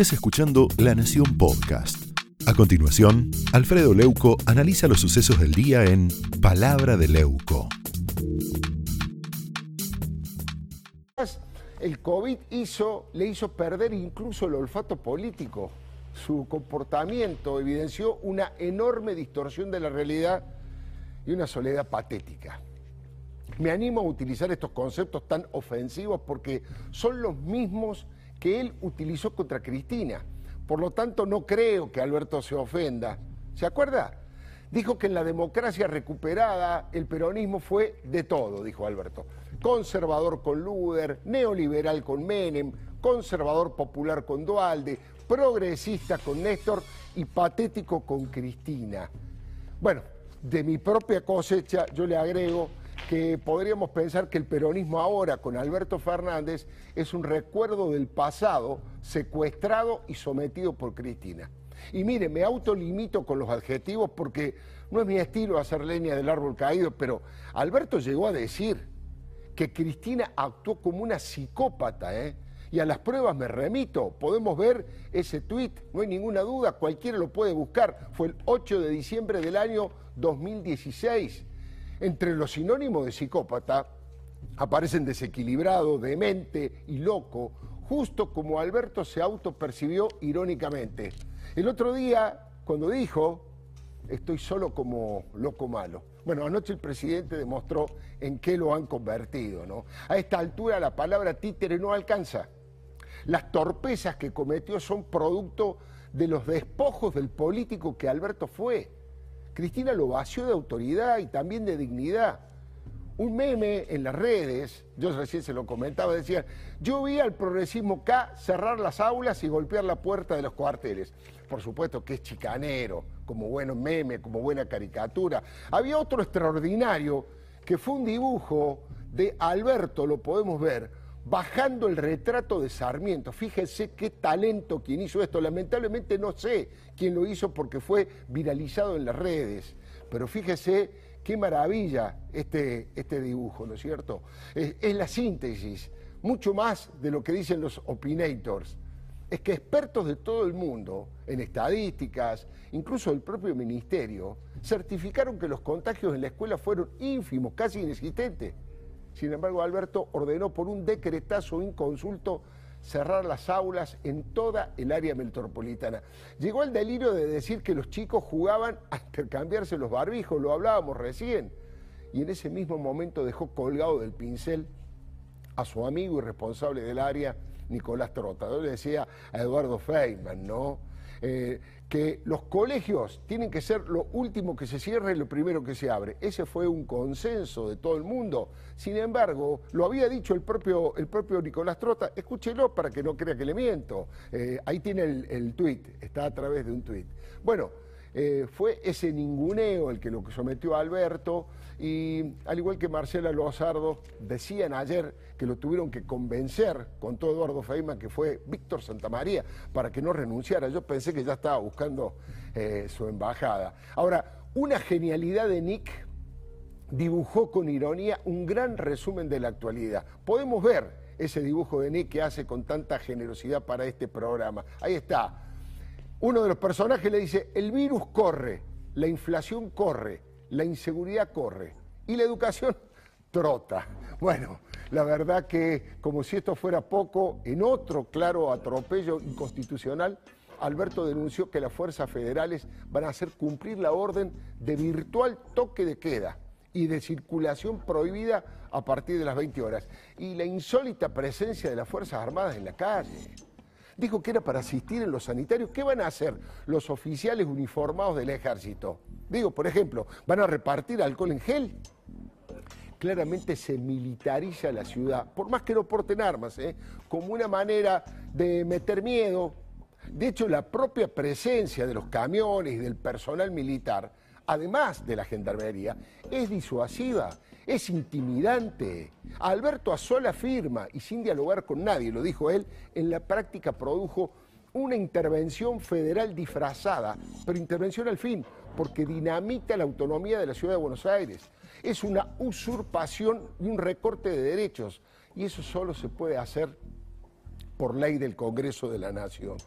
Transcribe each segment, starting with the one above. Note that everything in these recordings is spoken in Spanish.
estés escuchando La Nación Podcast. A continuación, Alfredo Leuco analiza los sucesos del día en Palabra de Leuco. El COVID hizo, le hizo perder incluso el olfato político. Su comportamiento evidenció una enorme distorsión de la realidad y una soledad patética. Me animo a utilizar estos conceptos tan ofensivos porque son los mismos que él utilizó contra Cristina. Por lo tanto, no creo que Alberto se ofenda. ¿Se acuerda? Dijo que en la democracia recuperada el peronismo fue de todo, dijo Alberto. Conservador con Luder, neoliberal con Menem, conservador popular con Dualde, progresista con Néstor y patético con Cristina. Bueno, de mi propia cosecha yo le agrego que podríamos pensar que el peronismo ahora con Alberto Fernández es un recuerdo del pasado secuestrado y sometido por Cristina. Y mire, me autolimito con los adjetivos porque no es mi estilo hacer leña del árbol caído, pero Alberto llegó a decir que Cristina actuó como una psicópata, ¿eh? Y a las pruebas me remito, podemos ver ese tuit, no hay ninguna duda, cualquiera lo puede buscar, fue el 8 de diciembre del año 2016. Entre los sinónimos de psicópata aparecen desequilibrado, demente y loco, justo como Alberto se autopercibió irónicamente. El otro día, cuando dijo, estoy solo como loco malo. Bueno, anoche el presidente demostró en qué lo han convertido, ¿no? A esta altura la palabra títere no alcanza. Las torpezas que cometió son producto de los despojos del político que Alberto fue. Cristina lo vació de autoridad y también de dignidad. Un meme en las redes, yo recién se lo comentaba, decía, yo vi al progresismo K cerrar las aulas y golpear la puerta de los cuarteles. Por supuesto que es chicanero, como bueno meme, como buena caricatura. Había otro extraordinario que fue un dibujo de Alberto, lo podemos ver, bajando el retrato de Sarmiento. Fíjense qué talento quien hizo esto. Lamentablemente no sé quién lo hizo porque fue viralizado en las redes, pero fíjese qué maravilla este, este dibujo, ¿no es cierto? Es, es la síntesis, mucho más de lo que dicen los opinators. Es que expertos de todo el mundo, en estadísticas, incluso el propio ministerio, certificaron que los contagios en la escuela fueron ínfimos, casi inexistentes. Sin embargo, Alberto ordenó por un decretazo inconsulto cerrar las aulas en toda el área metropolitana. Llegó el delirio de decir que los chicos jugaban a intercambiarse los barbijos, lo hablábamos recién, y en ese mismo momento dejó colgado del pincel a su amigo y responsable del área, Nicolás Trota. Le decía a Eduardo Feynman, ¿no? Eh, que los colegios tienen que ser lo último que se cierre y lo primero que se abre. Ese fue un consenso de todo el mundo. Sin embargo, lo había dicho el propio, el propio Nicolás Trota, escúchelo para que no crea que le miento. Eh, ahí tiene el, el tuit, está a través de un tuit. Bueno, eh, fue ese ninguneo el que lo sometió a Alberto y al igual que Marcela Lozardo decían ayer que lo tuvieron que convencer con todo Eduardo Feynman que fue Víctor Santamaría para que no renunciara. Yo pensé que ya estaba buscando eh, su embajada. Ahora, una genialidad de Nick dibujó con ironía un gran resumen de la actualidad. Podemos ver ese dibujo de Nick que hace con tanta generosidad para este programa. Ahí está uno de los personajes le dice, el virus corre, la inflación corre, la inseguridad corre y la educación trota. Bueno, la verdad que como si esto fuera poco, en otro claro atropello inconstitucional, Alberto denunció que las fuerzas federales van a hacer cumplir la orden de virtual toque de queda y de circulación prohibida a partir de las 20 horas. Y la insólita presencia de las Fuerzas Armadas en la calle dijo que era para asistir en los sanitarios. ¿Qué van a hacer los oficiales uniformados del ejército? Digo, por ejemplo, ¿van a repartir alcohol en gel? Claramente se militariza la ciudad, por más que no porten armas, ¿eh? como una manera de meter miedo. De hecho, la propia presencia de los camiones y del personal militar, además de la gendarmería, es disuasiva es intimidante. Alberto Azola afirma, y sin dialogar con nadie, lo dijo él, en la práctica produjo una intervención federal disfrazada, pero intervención al fin, porque dinamita la autonomía de la ciudad de Buenos Aires. Es una usurpación y un recorte de derechos, y eso solo se puede hacer por ley del Congreso de la Nación.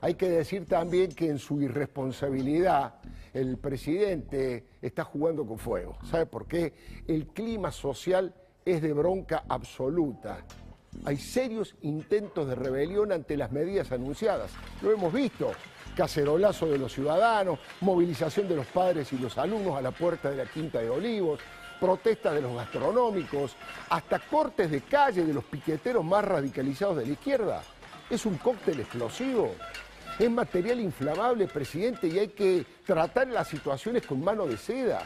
Hay que decir también que en su irresponsabilidad el presidente está jugando con fuego. ¿Sabe por qué? El clima social es de bronca absoluta. Hay serios intentos de rebelión ante las medidas anunciadas. Lo hemos visto. Cacerolazo de los ciudadanos, movilización de los padres y los alumnos a la puerta de la Quinta de Olivos, protestas de los gastronómicos, hasta cortes de calle de los piqueteros más radicalizados de la izquierda. Es un cóctel explosivo. Es material inflamable, presidente, y hay que tratar las situaciones con mano de seda,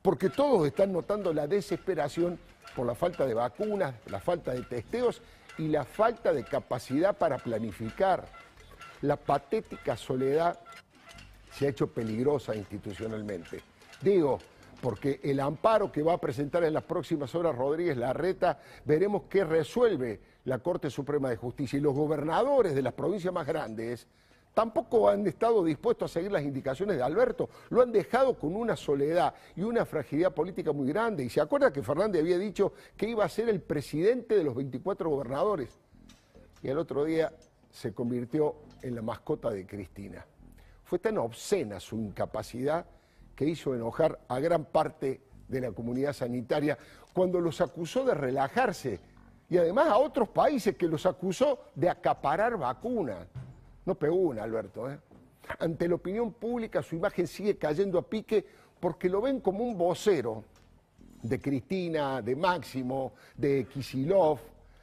porque todos están notando la desesperación por la falta de vacunas, la falta de testeos y la falta de capacidad para planificar. La patética soledad se ha hecho peligrosa institucionalmente. Digo, porque el amparo que va a presentar en las próximas horas Rodríguez Larreta, veremos qué resuelve la Corte Suprema de Justicia. Y los gobernadores de las provincias más grandes tampoco han estado dispuestos a seguir las indicaciones de Alberto. Lo han dejado con una soledad y una fragilidad política muy grande. Y se acuerda que Fernández había dicho que iba a ser el presidente de los 24 gobernadores. Y el otro día se convirtió en la mascota de Cristina. Fue tan obscena su incapacidad que hizo enojar a gran parte de la comunidad sanitaria cuando los acusó de relajarse y además a otros países que los acusó de acaparar vacunas. No pegó una, Alberto. ¿eh? Ante la opinión pública su imagen sigue cayendo a pique porque lo ven como un vocero de Cristina, de Máximo, de Kisilov,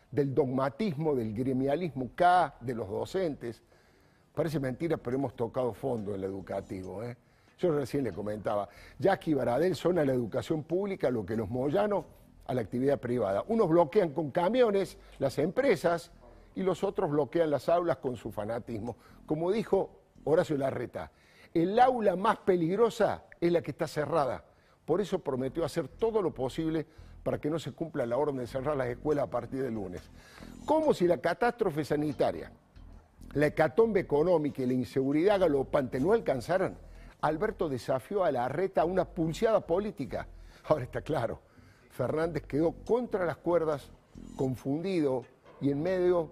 del dogmatismo, del gremialismo K, de los docentes. Parece mentira, pero hemos tocado fondo en lo educativo. ¿eh? Yo recién le comentaba, Jackie Baradel son a la educación pública lo que los moyanos a la actividad privada. Unos bloquean con camiones las empresas, y los otros bloquean las aulas con su fanatismo. Como dijo Horacio Larreta, el aula más peligrosa es la que está cerrada. Por eso prometió hacer todo lo posible para que no se cumpla la orden de cerrar las escuelas a partir del lunes. Como si la catástrofe sanitaria, la hecatombe económica y la inseguridad galopante no alcanzaran, Alberto desafió a Larreta a una pulseada política. Ahora está claro, Fernández quedó contra las cuerdas, confundido y en medio